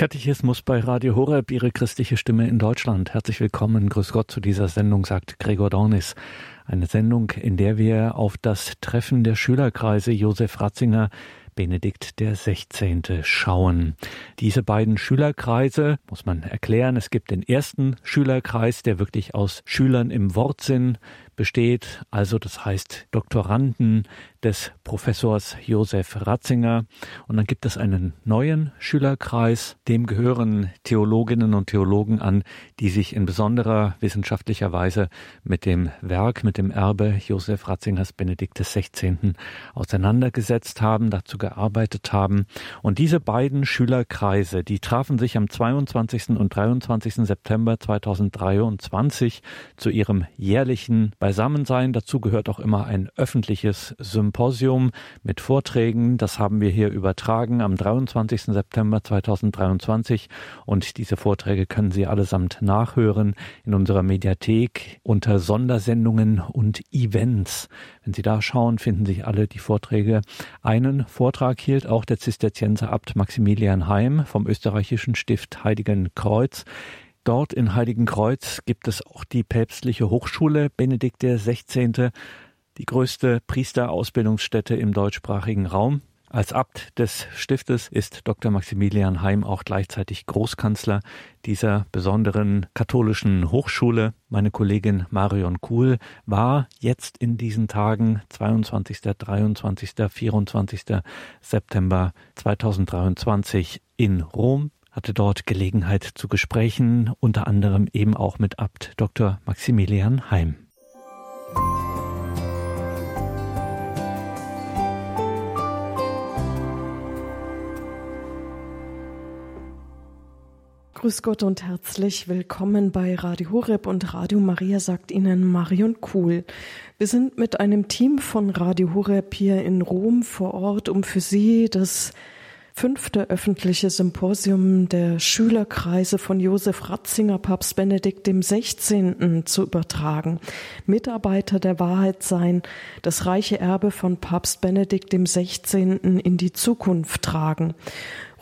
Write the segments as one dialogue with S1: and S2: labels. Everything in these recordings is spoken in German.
S1: Katechismus bei Radio Horeb, Ihre christliche Stimme in Deutschland. Herzlich willkommen, grüß Gott zu dieser Sendung, sagt Gregor Dornis. Eine Sendung, in der wir auf das Treffen der Schülerkreise Josef Ratzinger Benedikt der 16. schauen. Diese beiden Schülerkreise muss man erklären. Es gibt den ersten Schülerkreis, der wirklich aus Schülern im Wortsinn besteht, also das heißt Doktoranden des Professors Josef Ratzinger. Und dann gibt es einen neuen Schülerkreis, dem gehören Theologinnen und Theologen an, die sich in besonderer wissenschaftlicher Weise mit dem Werk, mit dem Erbe Josef Ratzingers Benedikt XVI. auseinandergesetzt haben, dazu gearbeitet haben. Und diese beiden Schülerkreise, die trafen sich am 22. und 23. September 2023 zu ihrem jährlichen Beisammensein. Dazu gehört auch immer ein öffentliches Symposium mit Vorträgen. Das haben wir hier übertragen am 23. September 2023 und diese Vorträge können Sie allesamt nachhören in unserer Mediathek unter Sondersendungen und Events. Wenn Sie da schauen, finden sich alle die Vorträge. Einen Vortrag hielt auch der Zisterzienser Abt Maximilian Heim vom österreichischen Stift Heiligen Kreuz. Dort in Heiligenkreuz gibt es auch die päpstliche Hochschule Benedikt XVI., die größte Priesterausbildungsstätte im deutschsprachigen Raum. Als Abt des Stiftes ist Dr. Maximilian Heim auch gleichzeitig Großkanzler dieser besonderen katholischen Hochschule. Meine Kollegin Marion Kuhl war jetzt in diesen Tagen 22., 23., 24. September 2023 in Rom hatte dort Gelegenheit zu Gesprächen, unter anderem eben auch mit Abt Dr. Maximilian Heim.
S2: Grüß Gott und herzlich willkommen bei Radio Horeb und Radio Maria, sagt Ihnen Marion Kuhl. Wir sind mit einem Team von Radio Horeb hier in Rom vor Ort, um für Sie das fünfte öffentliche Symposium der Schülerkreise von Josef Ratzinger, Papst Benedikt dem 16. zu übertragen. Mitarbeiter der Wahrheit sein, das reiche Erbe von Papst Benedikt dem 16. in die Zukunft tragen.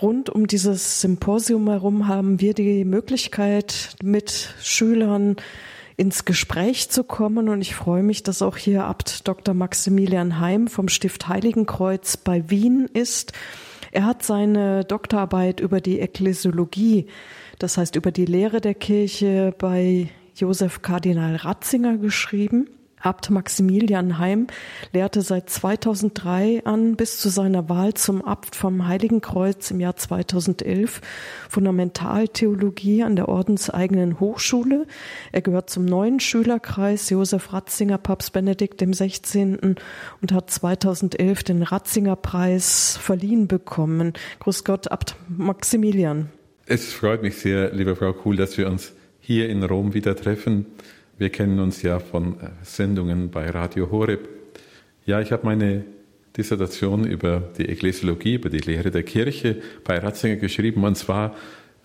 S2: Rund um dieses Symposium herum haben wir die Möglichkeit, mit Schülern ins Gespräch zu kommen. Und ich freue mich, dass auch hier Abt Dr. Maximilian Heim vom Stift Heiligenkreuz bei Wien ist er hat seine Doktorarbeit über die Ekklesiologie, das heißt über die Lehre der Kirche bei Josef Kardinal Ratzinger geschrieben. Abt Maximilian Heim lehrte seit 2003 an bis zu seiner Wahl zum Abt vom Heiligen Kreuz im Jahr 2011 Fundamentaltheologie an der ordenseigenen Hochschule. Er gehört zum neuen Schülerkreis Josef Ratzinger, Papst Benedikt 16. und hat 2011 den Ratzinger Preis verliehen bekommen. Grüß Gott, Abt Maximilian.
S3: Es freut mich sehr, liebe Frau Kuhl, dass wir uns hier in Rom wieder treffen. Wir kennen uns ja von äh, Sendungen bei Radio Horeb. Ja, ich habe meine Dissertation über die Ekklesiologie, über die Lehre der Kirche bei Ratzinger geschrieben, und zwar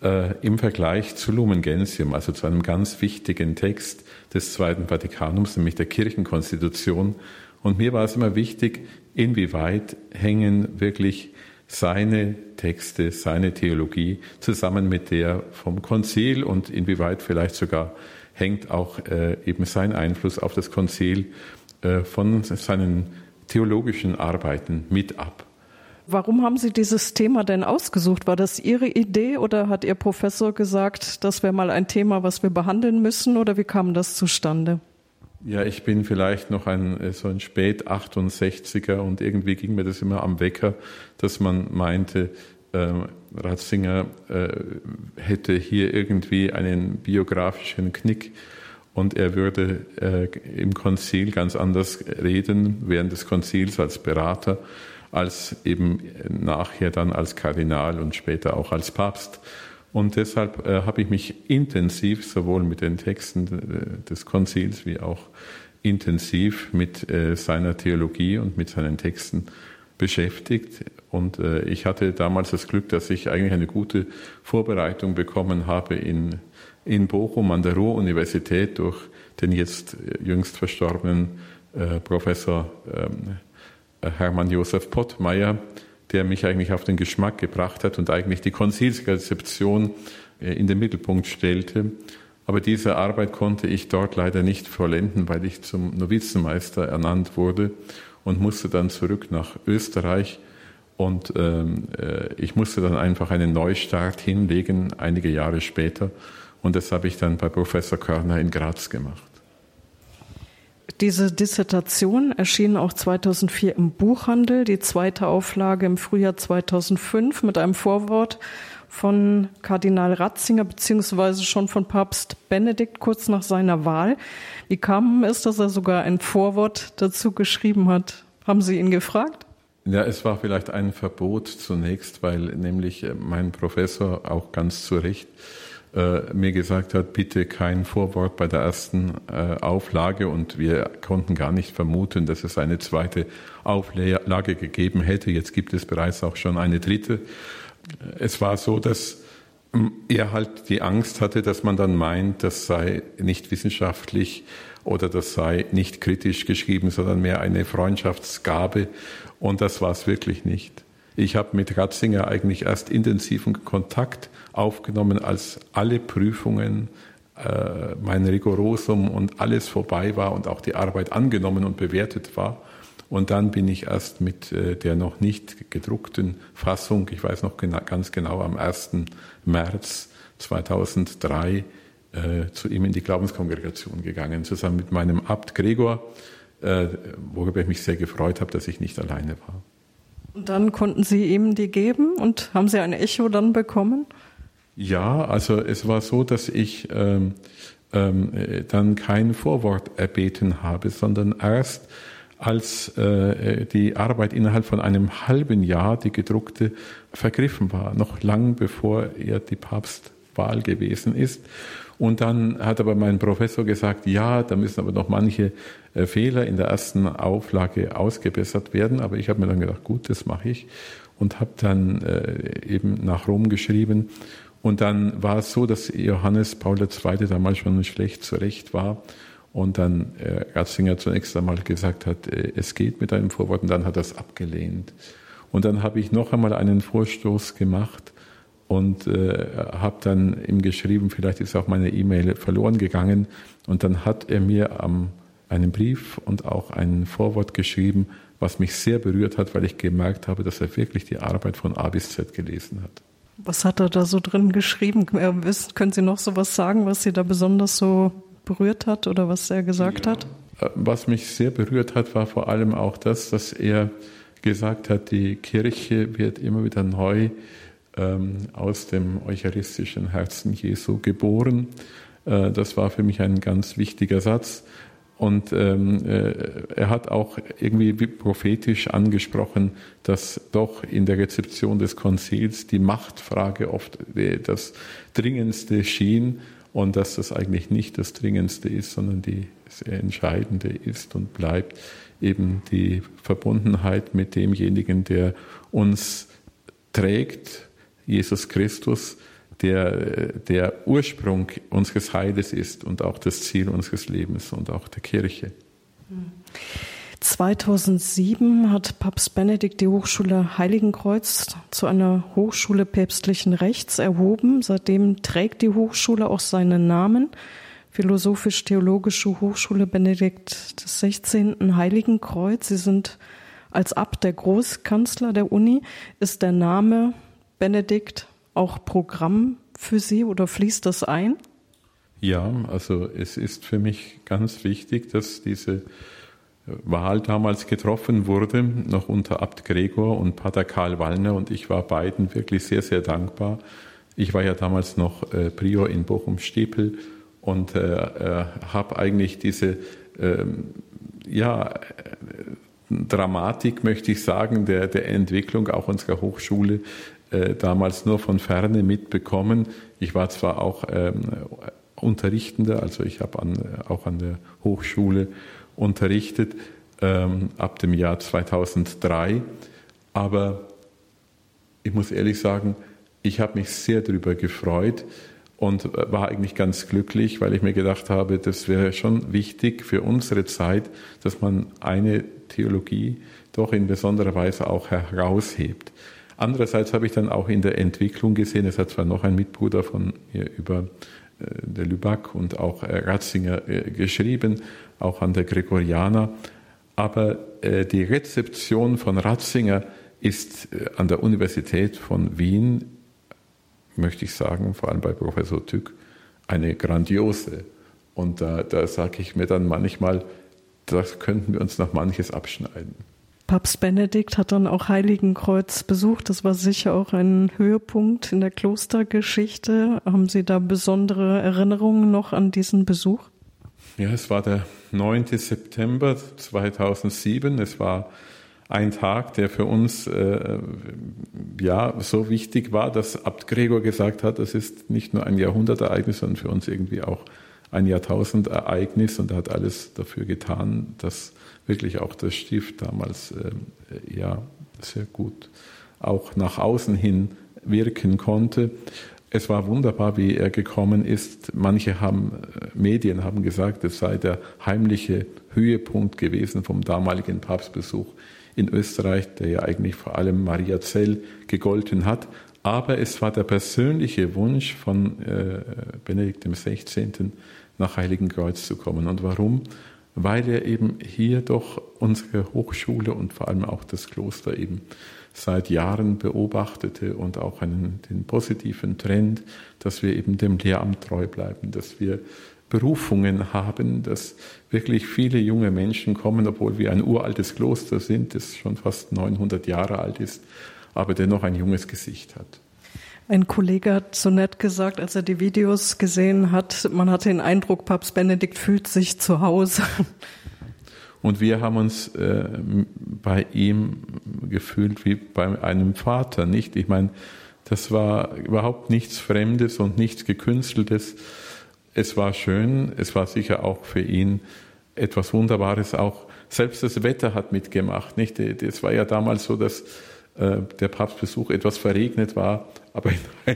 S3: äh, im Vergleich zu Lumen Gentium, also zu einem ganz wichtigen Text des Zweiten Vatikanums, nämlich der Kirchenkonstitution. Und mir war es immer wichtig, inwieweit hängen wirklich seine Texte, seine Theologie zusammen mit der vom Konzil und inwieweit vielleicht sogar hängt auch äh, eben sein Einfluss auf das Konzil äh, von seinen theologischen Arbeiten mit ab.
S2: Warum haben Sie dieses Thema denn ausgesucht? War das Ihre Idee oder hat Ihr Professor gesagt, das wäre mal ein Thema, was wir behandeln müssen oder wie kam das zustande?
S3: Ja, ich bin vielleicht noch ein äh, so ein spät 68er und irgendwie ging mir das immer am Wecker, dass man meinte, Ratzinger äh, hätte hier irgendwie einen biografischen Knick und er würde äh, im Konzil ganz anders reden, während des Konzils als Berater, als eben nachher dann als Kardinal und später auch als Papst. Und deshalb äh, habe ich mich intensiv sowohl mit den Texten des Konzils wie auch intensiv mit seiner Theologie und mit seinen Texten beschäftigt. Und äh, ich hatte damals das Glück, dass ich eigentlich eine gute Vorbereitung bekommen habe in, in Bochum an der Ruhr-Universität durch den jetzt jüngst verstorbenen äh, Professor ähm, Hermann Josef Pottmeier, der mich eigentlich auf den Geschmack gebracht hat und eigentlich die Konzilsrezeption äh, in den Mittelpunkt stellte. Aber diese Arbeit konnte ich dort leider nicht vollenden, weil ich zum Novizenmeister ernannt wurde und musste dann zurück nach Österreich. Und ähm, äh, ich musste dann einfach einen Neustart hinlegen, einige Jahre später. Und das habe ich dann bei Professor Körner in Graz gemacht.
S2: Diese Dissertation erschien auch 2004 im Buchhandel, die zweite Auflage im Frühjahr 2005 mit einem Vorwort von Kardinal Ratzinger beziehungsweise schon von Papst Benedikt kurz nach seiner Wahl. Wie kam es, dass er sogar ein Vorwort dazu geschrieben hat? Haben Sie ihn gefragt?
S3: Ja, es war vielleicht ein Verbot zunächst, weil nämlich mein Professor auch ganz zu Recht äh, mir gesagt hat, bitte kein Vorwort bei der ersten äh, Auflage und wir konnten gar nicht vermuten, dass es eine zweite Auflage gegeben hätte. Jetzt gibt es bereits auch schon eine dritte. Es war so, dass ähm, er halt die Angst hatte, dass man dann meint, das sei nicht wissenschaftlich oder das sei nicht kritisch geschrieben, sondern mehr eine Freundschaftsgabe. Und das war es wirklich nicht. Ich habe mit Ratzinger eigentlich erst intensiven Kontakt aufgenommen, als alle Prüfungen, äh, mein Rigorosum und alles vorbei war und auch die Arbeit angenommen und bewertet war. Und dann bin ich erst mit äh, der noch nicht gedruckten Fassung, ich weiß noch gena ganz genau, am 1. März 2003 äh, zu ihm in die Glaubenskongregation gegangen, zusammen mit meinem Abt Gregor, äh, worüber ich mich sehr gefreut habe, dass ich nicht alleine war.
S2: Und dann konnten Sie ihm die geben und haben Sie ein Echo dann bekommen?
S3: Ja, also es war so, dass ich ähm, ähm, dann kein Vorwort erbeten habe, sondern erst als äh, die Arbeit innerhalb von einem halben Jahr, die gedruckte, vergriffen war, noch lang bevor er die Papstwahl gewesen ist. Und dann hat aber mein Professor gesagt, ja, da müssen aber noch manche äh, Fehler in der ersten Auflage ausgebessert werden. Aber ich habe mir dann gedacht, gut, das mache ich und habe dann äh, eben nach Rom geschrieben. Und dann war es so, dass Johannes Paul II. damals schon schlecht zurecht war und dann äh, Ratzinger zunächst einmal gesagt hat, äh, es geht mit einem Vorwort und dann hat er es abgelehnt. Und dann habe ich noch einmal einen Vorstoß gemacht und äh, habe dann ihm geschrieben, vielleicht ist auch meine E-Mail verloren gegangen. Und dann hat er mir am, einen Brief und auch ein Vorwort geschrieben, was mich sehr berührt hat, weil ich gemerkt habe, dass er wirklich die Arbeit von A bis Z gelesen hat.
S2: Was hat er da so drin geschrieben? Äh, können Sie noch so was sagen, was Sie da besonders so berührt hat oder was er gesagt ja. hat?
S3: Äh, was mich sehr berührt hat, war vor allem auch das, dass er gesagt hat, die Kirche wird immer wieder neu ähm, aus dem eucharistischen Herzen Jesu geboren. Äh, das war für mich ein ganz wichtiger Satz. Und ähm, äh, er hat auch irgendwie prophetisch angesprochen, dass doch in der Rezeption des Konzils die Machtfrage oft das Dringendste schien und dass das eigentlich nicht das Dringendste ist, sondern die, das Entscheidende ist und bleibt eben die Verbundenheit mit demjenigen, der uns trägt, Jesus Christus, der der Ursprung unseres Heiles ist und auch das Ziel unseres Lebens und auch der Kirche.
S2: 2007 hat Papst Benedikt die Hochschule Heiligenkreuz zu einer Hochschule päpstlichen Rechts erhoben. Seitdem trägt die Hochschule auch seinen Namen. Philosophisch-Theologische Hochschule Benedikt XVI. Heiligenkreuz. Sie sind als Abt der Großkanzler der Uni. Ist der Name Benedikt auch Programm für Sie oder fließt das ein?
S3: Ja, also es ist für mich ganz wichtig, dass diese Wahl damals getroffen wurde, noch unter Abt Gregor und Pater Karl Wallner und ich war beiden wirklich sehr, sehr dankbar. Ich war ja damals noch äh, Prior in Bochum-Stepel und äh, äh, habe eigentlich diese ähm, ja, Dramatik, möchte ich sagen, der, der Entwicklung auch unserer Hochschule äh, damals nur von ferne mitbekommen. Ich war zwar auch ähm, Unterrichtender, also ich habe an, auch an der Hochschule unterrichtet ähm, ab dem Jahr 2003, aber ich muss ehrlich sagen, ich habe mich sehr darüber gefreut und war eigentlich ganz glücklich, weil ich mir gedacht habe, das wäre schon wichtig für unsere Zeit, dass man eine Theologie doch in besonderer Weise auch heraushebt. Andererseits habe ich dann auch in der Entwicklung gesehen, es hat zwar noch ein Mitbruder von mir über äh, der Lüback und auch äh, Ratzinger äh, geschrieben, auch an der Gregorianer, aber die Rezeption von Ratzinger ist an der Universität von Wien, möchte ich sagen, vor allem bei Professor Tück, eine grandiose. Und da, da sage ich mir dann manchmal, das könnten wir uns noch manches abschneiden.
S2: Papst Benedikt hat dann auch Heiligenkreuz besucht. Das war sicher auch ein Höhepunkt in der Klostergeschichte. Haben Sie da besondere Erinnerungen noch an diesen Besuch?
S3: Ja, es war der 9. September 2007. Es war ein Tag, der für uns äh, ja so wichtig war, dass Abt Gregor gesagt hat, das ist nicht nur ein Jahrhundertereignis, sondern für uns irgendwie auch ein Jahrtausendereignis und er hat alles dafür getan, dass wirklich auch das Stift damals äh, ja sehr gut auch nach außen hin wirken konnte. Es war wunderbar, wie er gekommen ist. Manche haben, äh, Medien haben gesagt, es sei der heimliche Höhepunkt gewesen vom damaligen Papstbesuch in Österreich, der ja eigentlich vor allem Maria Zell gegolten hat. Aber es war der persönliche Wunsch von äh, Benedikt XVI. nach Heiligenkreuz zu kommen. Und warum? Weil er eben hier doch unsere Hochschule und vor allem auch das Kloster eben seit Jahren beobachtete und auch einen, den positiven Trend, dass wir eben dem Lehramt treu bleiben, dass wir Berufungen haben, dass wirklich viele junge Menschen kommen, obwohl wir ein uraltes Kloster sind, das schon fast 900 Jahre alt ist, aber dennoch ein junges Gesicht hat.
S2: Ein Kollege hat so nett gesagt, als er die Videos gesehen hat, man hatte den Eindruck, Papst Benedikt fühlt sich zu Hause.
S3: Und wir haben uns äh, bei ihm gefühlt wie bei einem Vater, nicht? Ich meine, das war überhaupt nichts Fremdes und nichts Gekünsteltes. Es war schön, es war sicher auch für ihn etwas Wunderbares. Auch selbst das Wetter hat mitgemacht, nicht? Es war ja damals so, dass äh, der Papstbesuch etwas verregnet war, aber in,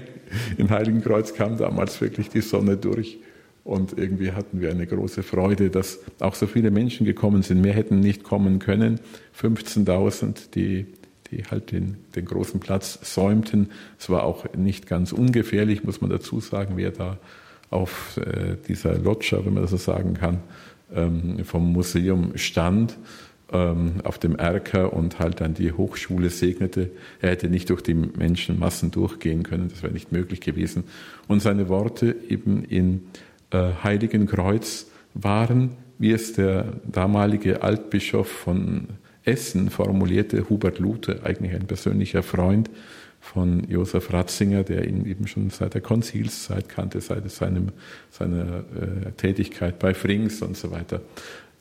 S3: in Heiligenkreuz kam damals wirklich die Sonne durch. Und irgendwie hatten wir eine große Freude, dass auch so viele Menschen gekommen sind. Mehr hätten nicht kommen können. 15.000, die, die halt den, den großen Platz säumten. Es war auch nicht ganz ungefährlich, muss man dazu sagen, wer da auf äh, dieser Loggia, wenn man das so sagen kann, ähm, vom Museum stand auf dem Erker und halt dann die Hochschule segnete. Er hätte nicht durch die Menschenmassen durchgehen können, das wäre nicht möglich gewesen. Und seine Worte eben in äh, Heiligen Kreuz waren, wie es der damalige Altbischof von Essen formulierte, Hubert Luther, eigentlich ein persönlicher Freund von Josef Ratzinger, der ihn eben schon seit der Konzilszeit kannte, seit seinem, seiner äh, Tätigkeit bei Frings und so weiter.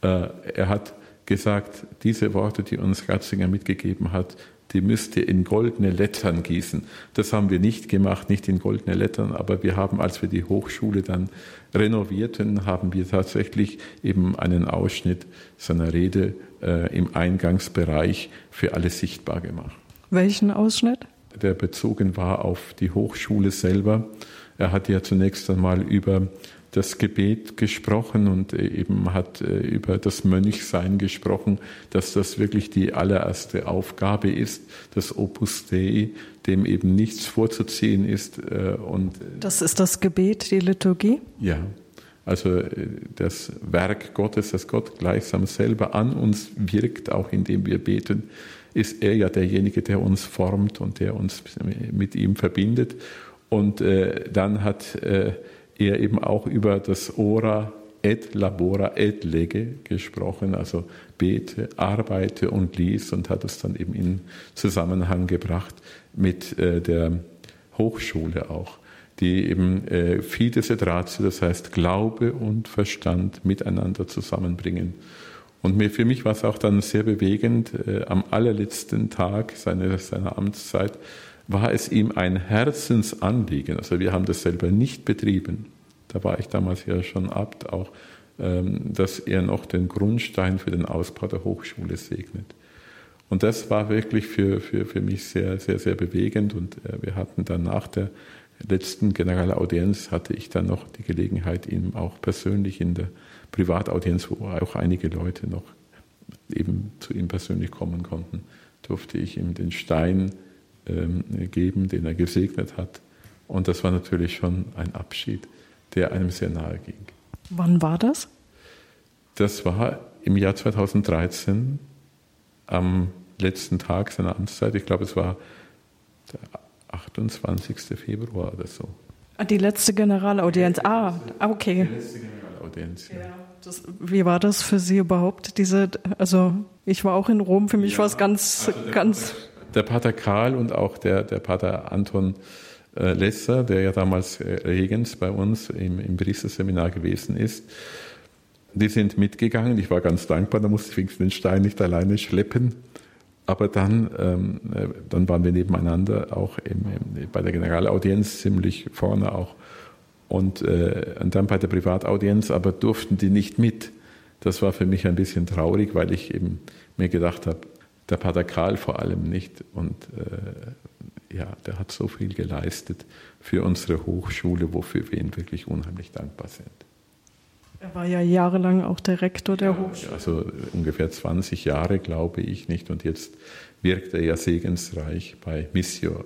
S3: Äh, er hat gesagt, diese Worte, die uns Ratzinger mitgegeben hat, die müsst ihr in goldene Lettern gießen. Das haben wir nicht gemacht, nicht in goldene Lettern, aber wir haben, als wir die Hochschule dann renovierten, haben wir tatsächlich eben einen Ausschnitt seiner Rede äh, im Eingangsbereich für alle sichtbar gemacht.
S2: Welchen Ausschnitt?
S3: Der bezogen war auf die Hochschule selber. Er hat ja zunächst einmal über das Gebet gesprochen und äh, eben hat äh, über das Mönchsein gesprochen, dass das wirklich die allererste Aufgabe ist, das Opus Dei, dem eben nichts vorzuziehen ist.
S2: Äh, und das ist das Gebet, die Liturgie?
S3: Ja. Also das Werk Gottes, das Gott gleichsam selber an uns wirkt, auch indem wir beten, ist er ja derjenige, der uns formt und der uns mit ihm verbindet. Und dann hat er eben auch über das Ora et labora et lege gesprochen, also bete, arbeite und lies und hat es dann eben in Zusammenhang gebracht mit äh, der Hochschule auch, die eben äh, Fides et Ratio, das heißt Glaube und Verstand miteinander zusammenbringen. Und mir, für mich war es auch dann sehr bewegend, äh, am allerletzten Tag seiner, seiner Amtszeit war es ihm ein Herzensanliegen. Also wir haben das selber nicht betrieben. Da war ich damals ja schon Abt auch, ähm, dass er noch den Grundstein für den Ausbau der Hochschule segnet. Und das war wirklich für, für, für mich sehr, sehr, sehr bewegend. Und äh, wir hatten dann nach der letzten Generalaudienz hatte ich dann noch die Gelegenheit, ihm auch persönlich in der Privataudienz, wo auch einige Leute noch eben zu ihm persönlich kommen konnten, durfte ich ihm den Stein geben, den er gesegnet hat. Und das war natürlich schon ein Abschied, der einem sehr nahe ging.
S2: Wann war das?
S3: Das war im Jahr 2013, am letzten Tag seiner Amtszeit. Ich glaube, es war der 28. Februar oder so.
S2: Ah, die letzte Generalaudienz. Ah, okay.
S3: Die letzte Generalaudienz, ja. ja
S2: das, wie war das für Sie überhaupt? Diese, also ich war auch in Rom, für mich ja, war es ganz, also ganz.
S3: Pater, der Pater Karl und auch der, der Pater Anton äh, Lesser, der ja damals äh, Regens bei uns im, im Priesterseminar gewesen ist, die sind mitgegangen. Ich war ganz dankbar, da musste ich den Stein nicht alleine schleppen. Aber dann, ähm, äh, dann waren wir nebeneinander, auch im, im, bei der Generalaudienz ziemlich vorne auch. Und, äh, und dann bei der Privataudienz, aber durften die nicht mit. Das war für mich ein bisschen traurig, weil ich eben mir gedacht habe, der Pater Karl vor allem nicht. Und äh, ja, der hat so viel geleistet für unsere Hochschule, wofür wir ihm wirklich unheimlich dankbar sind.
S2: Er war ja jahrelang auch der Rektor der Hochschule.
S3: Also ungefähr 20 Jahre, glaube ich nicht. Und jetzt wirkt er ja segensreich bei Missio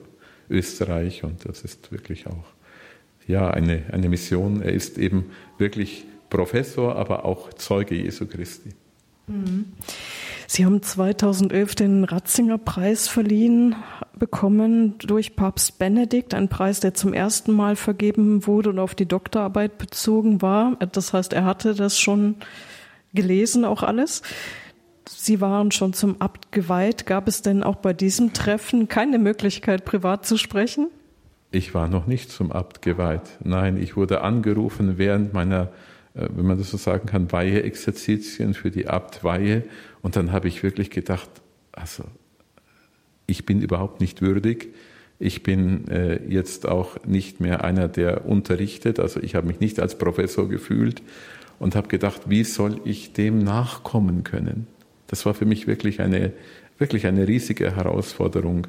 S3: Österreich. Und das ist wirklich auch ja, eine, eine Mission. Er ist eben wirklich Professor, aber auch Zeuge Jesu Christi.
S2: Mhm. Sie haben 2011 den Ratzinger Preis verliehen bekommen durch Papst Benedikt, ein Preis, der zum ersten Mal vergeben wurde und auf die Doktorarbeit bezogen war. Das heißt, er hatte das schon gelesen, auch alles. Sie waren schon zum Abt geweiht. Gab es denn auch bei diesem Treffen keine Möglichkeit, privat zu sprechen?
S3: Ich war noch nicht zum Abt geweiht. Nein, ich wurde angerufen während meiner wenn man das so sagen kann, Weihe-Exerzitien für die Abtweihe. Und dann habe ich wirklich gedacht, also ich bin überhaupt nicht würdig. Ich bin äh, jetzt auch nicht mehr einer, der unterrichtet. Also ich habe mich nicht als Professor gefühlt und habe gedacht, wie soll ich dem nachkommen können? Das war für mich wirklich eine, wirklich eine riesige Herausforderung.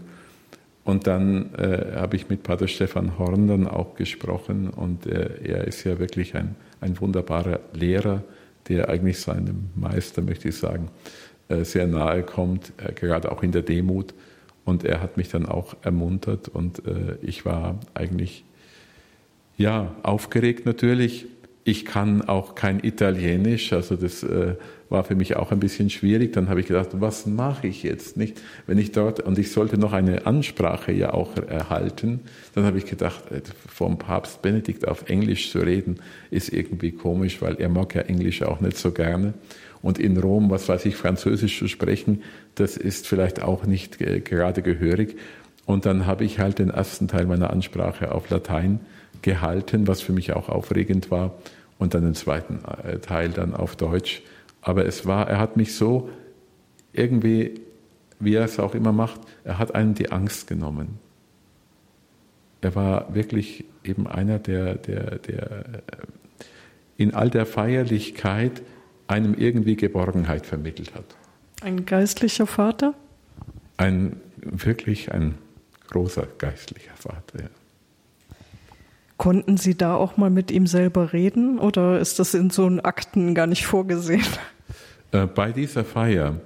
S3: Und dann äh, habe ich mit Pater Stefan Horn dann auch gesprochen und äh, er ist ja wirklich ein, ein wunderbarer Lehrer, der eigentlich seinem Meister, möchte ich sagen, äh, sehr nahe kommt, gerade auch in der Demut. Und er hat mich dann auch ermuntert und äh, ich war eigentlich ja aufgeregt natürlich. Ich kann auch kein Italienisch, also das äh, war für mich auch ein bisschen schwierig. Dann habe ich gedacht, was mache ich jetzt nicht, wenn ich dort und ich sollte noch eine Ansprache ja auch erhalten. Dann habe ich gedacht, äh, vom Papst Benedikt auf Englisch zu reden ist irgendwie komisch, weil er mag ja Englisch auch nicht so gerne. Und in Rom, was weiß ich, Französisch zu sprechen, das ist vielleicht auch nicht gerade gehörig. Und dann habe ich halt den ersten Teil meiner Ansprache auf Latein gehalten, was für mich auch aufregend war, und dann den zweiten äh, Teil dann auf Deutsch. Aber es war, er hat mich so irgendwie, wie er es auch immer macht, er hat einen die Angst genommen. Er war wirklich eben einer, der, der, der in all der Feierlichkeit einem irgendwie Geborgenheit vermittelt hat.
S2: Ein geistlicher Vater?
S3: Ein wirklich ein großer geistlicher Vater, ja.
S2: Konnten Sie da auch mal mit ihm selber reden oder ist das in so Akten gar nicht vorgesehen?
S3: Äh, bei dieser Feier,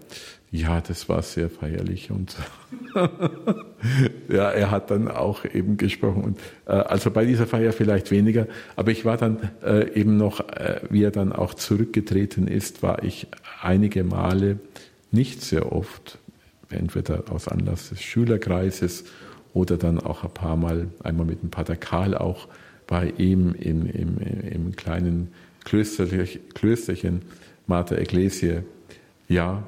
S3: ja, das war sehr feierlich und ja, er hat dann auch eben gesprochen und äh, also bei dieser Feier vielleicht weniger, aber ich war dann äh, eben noch, äh, wie er dann auch zurückgetreten ist, war ich einige Male, nicht sehr oft, entweder aus Anlass des Schülerkreises oder dann auch ein paar Mal, einmal mit dem Pater Karl auch bei ihm im, im, im kleinen Klösterchen Mater Ecclesiae. Ja,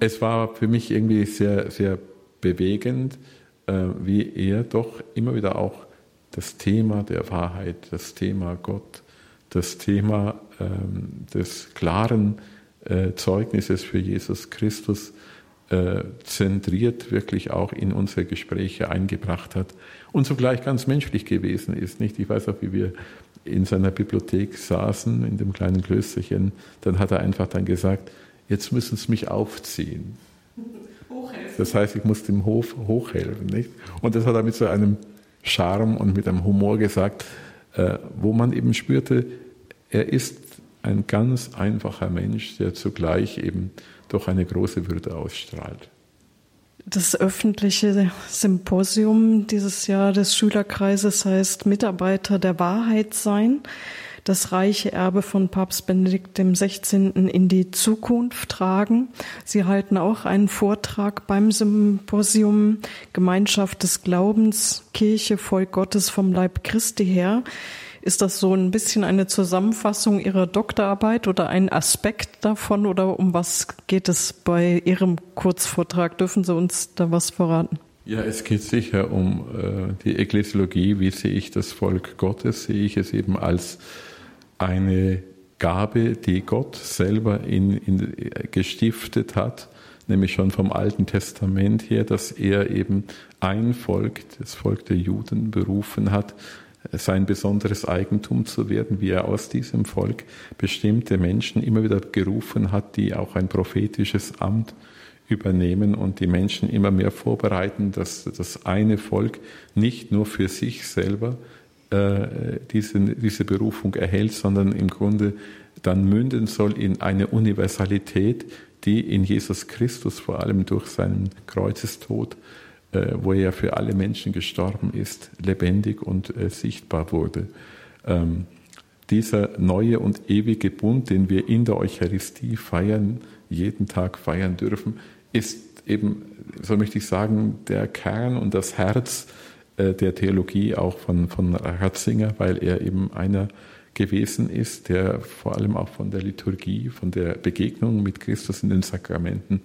S3: es war für mich irgendwie sehr, sehr bewegend, äh, wie er doch immer wieder auch das Thema der Wahrheit, das Thema Gott, das Thema ähm, des klaren äh, Zeugnisses für Jesus Christus äh, zentriert wirklich auch in unsere Gespräche eingebracht hat und zugleich ganz menschlich gewesen ist. Nicht? Ich weiß auch, wie wir in seiner Bibliothek saßen, in dem kleinen Klösterchen, dann hat er einfach dann gesagt, jetzt müssen Sie mich aufziehen. Hochhelfen. Das heißt, ich muss dem Hof hochhelfen. Nicht? Und das hat er mit so einem Charme und mit einem Humor gesagt, äh, wo man eben spürte, er ist ein ganz einfacher Mensch, der zugleich eben doch eine große Würde ausstrahlt.
S2: Das öffentliche Symposium dieses Jahr des Schülerkreises heißt Mitarbeiter der Wahrheit sein das reiche Erbe von Papst Benedikt XVI. in die Zukunft tragen. Sie halten auch einen Vortrag beim Symposium Gemeinschaft des Glaubens, Kirche, Volk Gottes vom Leib Christi her. Ist das so ein bisschen eine Zusammenfassung Ihrer Doktorarbeit oder ein Aspekt davon oder um was geht es bei Ihrem Kurzvortrag? Dürfen Sie uns da was verraten?
S3: Ja, es geht sicher um äh, die Ekklesiologie. Wie sehe ich das Volk Gottes? Sehe ich es eben als eine Gabe, die Gott selber in, in, gestiftet hat, nämlich schon vom Alten Testament her, dass er eben ein Volk, das Volk der Juden, berufen hat, sein besonderes Eigentum zu werden, wie er aus diesem Volk bestimmte Menschen immer wieder gerufen hat, die auch ein prophetisches Amt übernehmen und die Menschen immer mehr vorbereiten, dass das eine Volk nicht nur für sich selber äh, diese, diese Berufung erhält, sondern im Grunde dann münden soll in eine Universalität, die in Jesus Christus vor allem durch seinen Kreuzestod, wo er für alle Menschen gestorben ist, lebendig und äh, sichtbar wurde. Ähm, dieser neue und ewige Bund, den wir in der Eucharistie feiern, jeden Tag feiern dürfen, ist eben, so möchte ich sagen, der Kern und das Herz äh, der Theologie auch von, von Ratzinger, weil er eben einer gewesen ist, der vor allem auch von der Liturgie, von der Begegnung mit Christus in den Sakramenten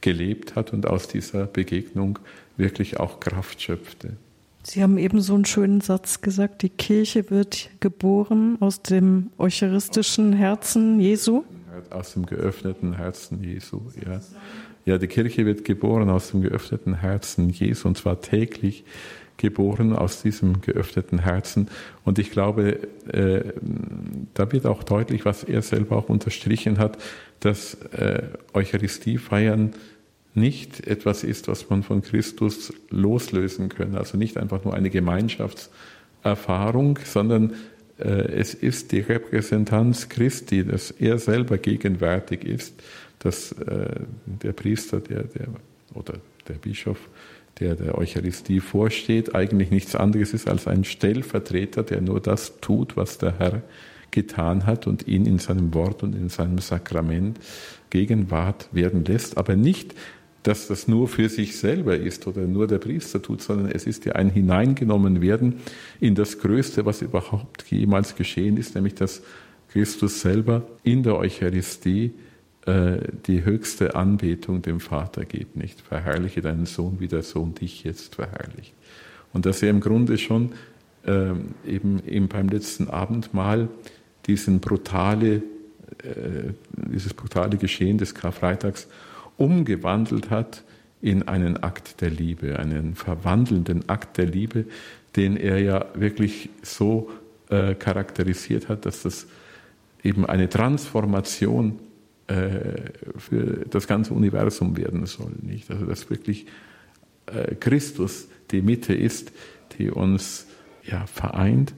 S3: gelebt hat und aus dieser Begegnung wirklich auch Kraft schöpfte.
S2: Sie haben eben so einen schönen Satz gesagt, die Kirche wird geboren aus dem eucharistischen Herzen Jesu.
S3: Aus dem geöffneten Herzen Jesu, ja. Ja, die Kirche wird geboren aus dem geöffneten Herzen Jesu und zwar täglich geboren aus diesem geöffneten Herzen. Und ich glaube, äh, da wird auch deutlich, was er selber auch unterstrichen hat, dass äh, Eucharistie feiern nicht etwas ist, was man von Christus loslösen können. Also nicht einfach nur eine Gemeinschaftserfahrung, sondern äh, es ist die Repräsentanz Christi, dass er selber gegenwärtig ist, dass äh, der Priester, der, der oder der Bischof der der Eucharistie vorsteht, eigentlich nichts anderes ist als ein Stellvertreter, der nur das tut, was der Herr getan hat und ihn in seinem Wort und in seinem Sakrament Gegenwart werden lässt, aber nicht, dass das nur für sich selber ist oder nur der Priester tut, sondern es ist ja ein hineingenommen werden in das Größte, was überhaupt jemals geschehen ist, nämlich dass Christus selber in der Eucharistie äh, die höchste Anbetung dem Vater gibt, nicht? Verherrliche deinen Sohn, wie der Sohn dich jetzt verherrlicht. Und dass er im Grunde schon ähm, eben, eben beim letzten Abendmahl diesen brutale, äh, dieses brutale Geschehen des Karfreitags umgewandelt hat in einen Akt der Liebe, einen verwandelnden Akt der Liebe, den er ja wirklich so äh, charakterisiert hat, dass das eben eine Transformation äh, für das ganze Universum werden soll. Nicht? Also dass wirklich äh, Christus die Mitte ist, die uns ja, vereint.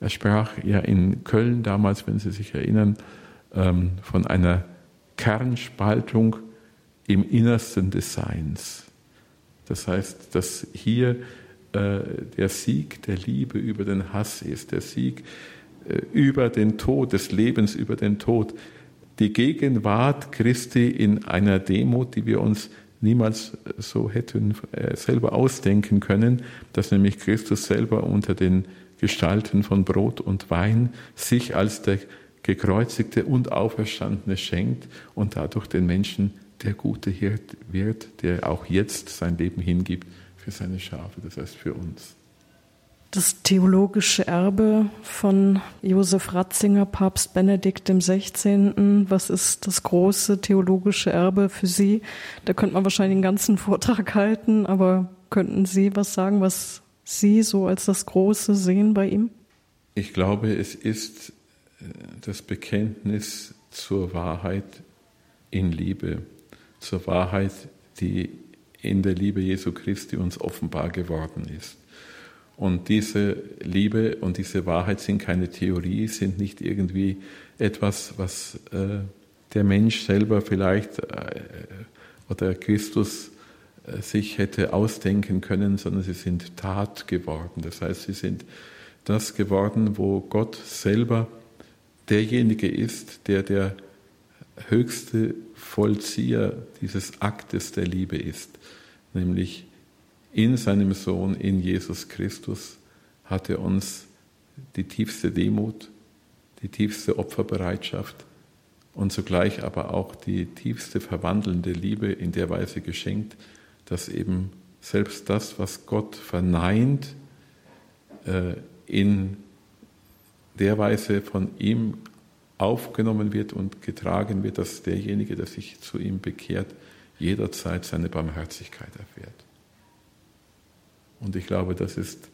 S3: Er sprach ja in Köln damals, wenn Sie sich erinnern, ähm, von einer Kernspaltung im Innersten des Seins. Das heißt, dass hier äh, der Sieg der Liebe über den Hass ist, der Sieg über den Tod, des Lebens über den Tod die Gegenwart Christi in einer Demut, die wir uns niemals so hätten äh, selber ausdenken können, dass nämlich Christus selber unter den Gestalten von Brot und Wein sich als der gekreuzigte und auferstandene schenkt und dadurch den Menschen der gute Hirt wird, der auch jetzt sein Leben hingibt für seine Schafe, das heißt für uns
S2: das theologische Erbe von Josef Ratzinger, Papst Benedikt XVI. Was ist das große theologische Erbe für Sie? Da könnte man wahrscheinlich einen ganzen Vortrag halten, aber könnten Sie was sagen, was Sie so als das Große sehen bei ihm?
S3: Ich glaube, es ist äh, das Bekenntnis zur Wahrheit in Liebe, zur Wahrheit, die in der Liebe Jesu Christi uns offenbar geworden ist. Und diese Liebe und diese Wahrheit sind keine Theorie, sind nicht irgendwie etwas, was äh, der Mensch selber vielleicht äh, oder Christus äh, sich hätte ausdenken können, sondern sie sind Tat geworden. Das heißt, sie sind das geworden, wo Gott selber derjenige ist, der der höchste Vollzieher dieses Aktes der Liebe ist, nämlich in seinem Sohn, in Jesus Christus, hat er uns die tiefste Demut, die tiefste Opferbereitschaft und zugleich aber auch die tiefste verwandelnde Liebe in der Weise geschenkt, dass eben selbst das, was Gott verneint, äh, in der Weise von ihm aufgenommen wird und getragen wird, dass derjenige, der sich zu ihm bekehrt, jederzeit seine Barmherzigkeit erfährt. Und ich glaube, das ist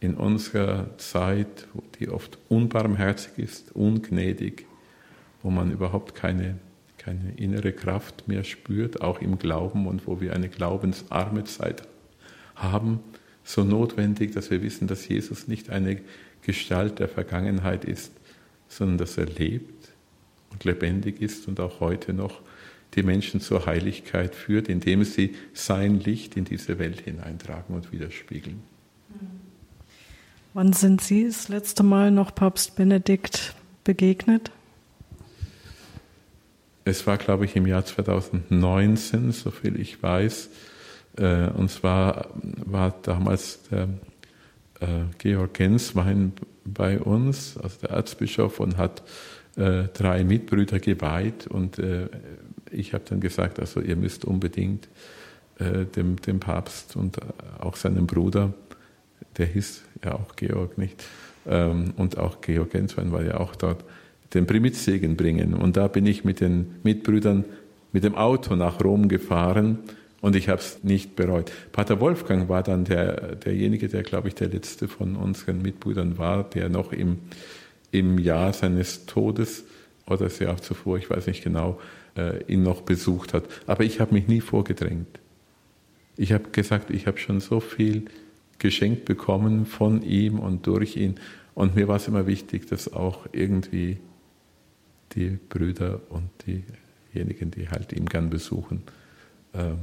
S3: in unserer Zeit, die oft unbarmherzig ist, ungnädig, wo man überhaupt keine, keine innere Kraft mehr spürt, auch im Glauben und wo wir eine glaubensarme Zeit haben, so notwendig, dass wir wissen, dass Jesus nicht eine Gestalt der Vergangenheit ist, sondern dass er lebt und lebendig ist und auch heute noch die Menschen zur Heiligkeit führt, indem sie sein Licht in diese Welt hineintragen und widerspiegeln.
S2: Wann sind Sie das letzte Mal noch Papst Benedikt begegnet?
S3: Es war, glaube ich, im Jahr 2019, soviel ich weiß. Äh, und zwar war damals der Georg Genswein bei uns, also der Erzbischof, und hat äh, drei Mitbrüder geweiht. Und ich habe dann gesagt, also ihr müsst unbedingt dem, dem Papst und auch seinem Bruder, der hieß ja auch Georg nicht, ähm, und auch Georg Genswein war ja auch dort, den Primitzsegen bringen. Und da bin ich mit den Mitbrüdern mit dem Auto nach Rom gefahren und ich habe es nicht bereut. Pater Wolfgang war dann der, derjenige, der, glaube ich, der letzte von unseren Mitbrüdern war, der noch im, im Jahr seines Todes oder das Jahr zuvor, ich weiß nicht genau, äh, ihn noch besucht hat. Aber ich habe mich nie vorgedrängt. Ich habe gesagt, ich habe schon so viel geschenkt bekommen von ihm und durch ihn. Und mir war es immer wichtig, dass auch irgendwie die Brüder und diejenigen, die halt ihn gern besuchen, ähm,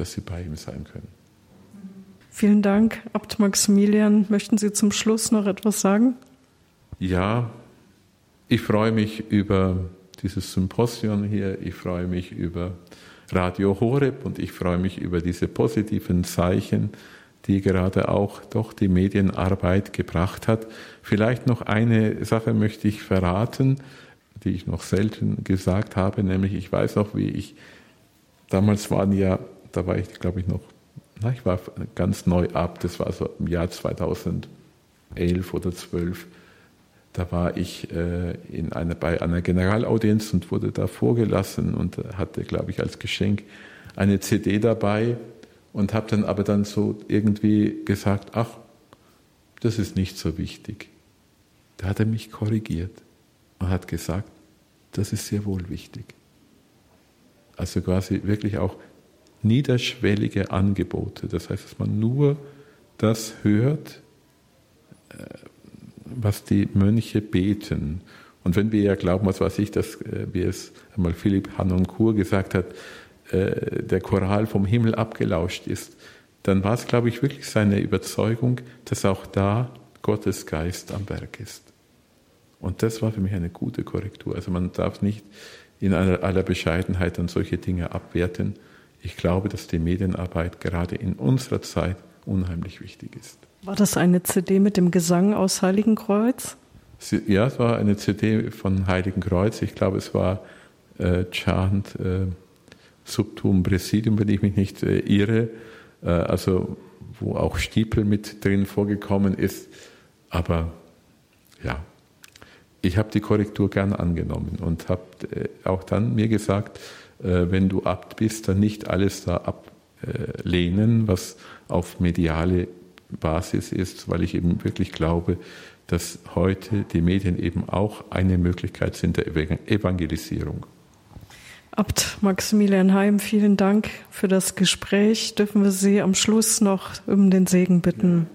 S3: dass sie bei ihm sein können.
S2: Vielen Dank, Abt Maximilian. Möchten Sie zum Schluss noch etwas sagen?
S3: Ja, ich freue mich über dieses Symposium hier. Ich freue mich über Radio Horeb und ich freue mich über diese positiven Zeichen, die gerade auch doch die Medienarbeit gebracht hat. Vielleicht noch eine Sache möchte ich verraten, die ich noch selten gesagt habe, nämlich ich weiß noch, wie ich damals waren ja da war ich, glaube ich, noch, na, ich war ganz neu ab, das war so im Jahr 2011 oder 12. Da war ich äh, in einer, bei einer Generalaudienz und wurde da vorgelassen und hatte, glaube ich, als Geschenk eine CD dabei und habe dann aber dann so irgendwie gesagt, ach, das ist nicht so wichtig. Da hat er mich korrigiert und hat gesagt, das ist sehr wohl wichtig. Also quasi wirklich auch niederschwellige Angebote. Das heißt, dass man nur das hört, äh, was die Mönche beten. Und wenn wir ja glauben, was weiß ich, dass, äh, wie es einmal Philipp Hanoncourt gesagt hat, äh, der Choral vom Himmel abgelauscht ist, dann war es, glaube ich, wirklich seine Überzeugung, dass auch da Gottes Geist am Werk ist. Und das war für mich eine gute Korrektur. Also man darf nicht in aller Bescheidenheit dann solche Dinge abwerten, ich glaube, dass die Medienarbeit gerade in unserer Zeit unheimlich wichtig ist.
S2: War das eine CD mit dem Gesang aus Heiligenkreuz?
S3: Ja, es war eine CD von Heiligenkreuz. Ich glaube, es war äh, Chant äh, Subtum Presidium, wenn ich mich nicht äh, irre. Äh, also, wo auch Stiepel mit drin vorgekommen ist. Aber ja, ich habe die Korrektur gern angenommen und habe äh, auch dann mir gesagt, wenn du Abt bist, dann nicht alles da ablehnen, was auf mediale Basis ist, weil ich eben wirklich glaube, dass heute die Medien eben auch eine Möglichkeit sind der Evangelisierung.
S2: Abt Maximilian Heim, vielen Dank für das Gespräch. Dürfen wir Sie am Schluss noch um den Segen bitten?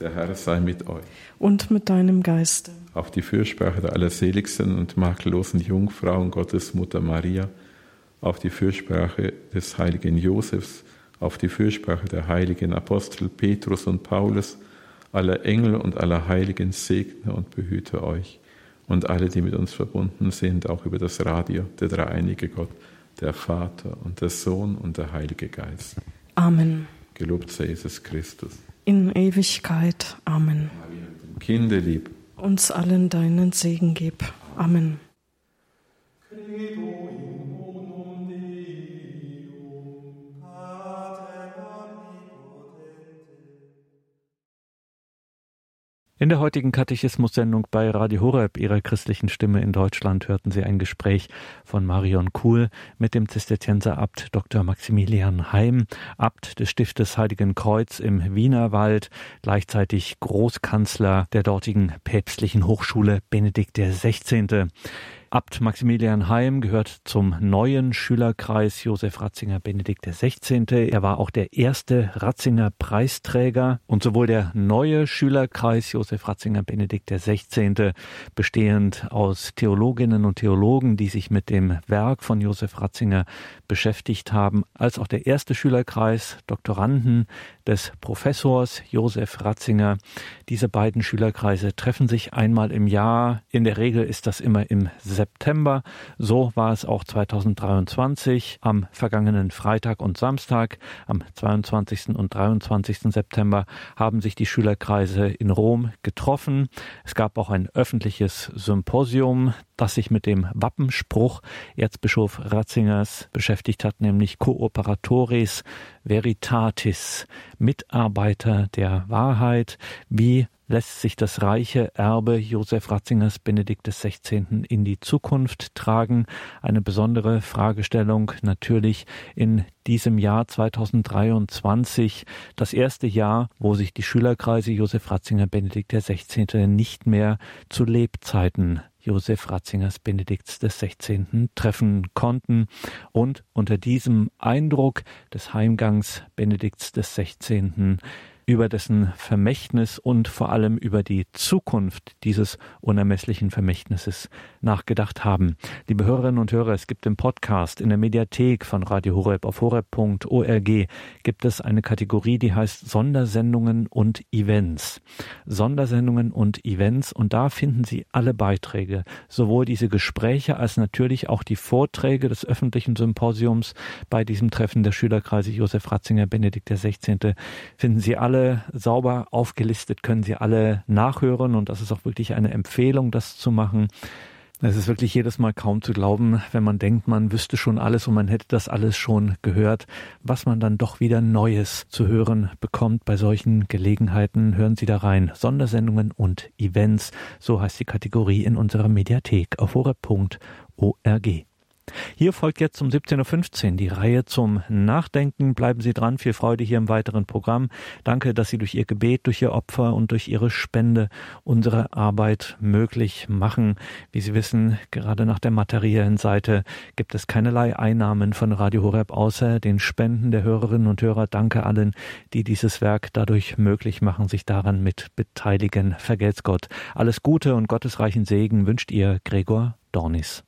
S3: Der Herr sei mit euch.
S2: Und mit deinem Geiste.
S3: Auf die Fürsprache der allerseligsten und makellosen Jungfrau und Gottesmutter Maria, auf die Fürsprache des heiligen Josefs, auf die Fürsprache der heiligen Apostel Petrus und Paulus, aller Engel und aller Heiligen segne und behüte euch und alle, die mit uns verbunden sind, auch über das Radio, der dreieinige Gott, der Vater und der Sohn und der Heilige Geist.
S2: Amen.
S3: Gelobt sei Jesus Christus
S2: in Ewigkeit. Amen.
S3: Kinderlieb.
S2: Uns allen deinen Segen gib. Amen.
S1: In der heutigen Katechismus-Sendung bei Radio Horeb, ihrer christlichen Stimme in Deutschland, hörten Sie ein Gespräch von Marion Kuhl mit dem Zisterzienserabt Dr. Maximilian Heim, Abt des Stiftes Heiligen Kreuz im Wienerwald, gleichzeitig Großkanzler der dortigen päpstlichen Hochschule Benedikt XVI. Abt Maximilian Heim gehört zum neuen Schülerkreis Josef Ratzinger Benedikt XVI. Er war auch der erste Ratzinger Preisträger und sowohl der neue Schülerkreis Josef Ratzinger Benedikt XVI. bestehend aus Theologinnen und Theologen, die sich mit dem Werk von Josef Ratzinger beschäftigt haben, als auch der erste Schülerkreis Doktoranden des Professors Josef Ratzinger. Diese beiden Schülerkreise treffen sich einmal im Jahr. In der Regel ist das immer im September. So war es auch 2023 am vergangenen Freitag und Samstag. Am 22. und 23. September haben sich die Schülerkreise in Rom getroffen. Es gab auch ein öffentliches Symposium, das sich mit dem Wappenspruch Erzbischof Ratzingers beschäftigt hat, nämlich Cooperatoris Veritatis, Mitarbeiter der Wahrheit. Wie lässt sich das reiche Erbe Josef Ratzingers Benedikt XVI. in die Zukunft tragen? Eine besondere Fragestellung natürlich in diesem Jahr 2023, das erste Jahr, wo sich die Schülerkreise Josef Ratzinger Benedikt XVI. nicht mehr zu Lebzeiten Josef Ratzingers Benedikts 16. treffen konnten und unter diesem Eindruck des Heimgangs Benedikts 16 über dessen Vermächtnis und vor allem über die Zukunft dieses unermesslichen Vermächtnisses nachgedacht haben. Liebe Hörerinnen und Hörer, es gibt im Podcast, in der Mediathek von Radio Horeb auf horeb.org gibt es eine Kategorie, die heißt Sondersendungen und Events. Sondersendungen und Events und da finden Sie alle Beiträge, sowohl diese Gespräche als natürlich auch die Vorträge des öffentlichen Symposiums bei diesem Treffen der Schülerkreise Josef Ratzinger Benedikt XVI. finden Sie alle alle sauber aufgelistet, können Sie alle nachhören und das ist auch wirklich eine Empfehlung, das zu machen. Es ist wirklich jedes Mal kaum zu glauben, wenn man denkt, man wüsste schon alles und man hätte das alles schon gehört, was man dann doch wieder Neues zu hören bekommt bei solchen Gelegenheiten. Hören Sie da rein. Sondersendungen und Events, so heißt die Kategorie in unserer Mediathek auf horeb.org. Hier folgt jetzt um 17.15 Uhr die Reihe zum Nachdenken. Bleiben Sie dran. Viel Freude hier im weiteren Programm. Danke, dass Sie durch Ihr Gebet, durch Ihr Opfer und durch Ihre Spende unsere Arbeit möglich machen. Wie Sie wissen, gerade nach der materiellen Seite gibt es keinerlei Einnahmen von Radio Horeb außer den Spenden der Hörerinnen und Hörer. Danke allen, die dieses Werk dadurch möglich machen, sich daran mit beteiligen. Vergelt's Gott. Alles Gute und gottesreichen Segen wünscht Ihr Gregor Dornis.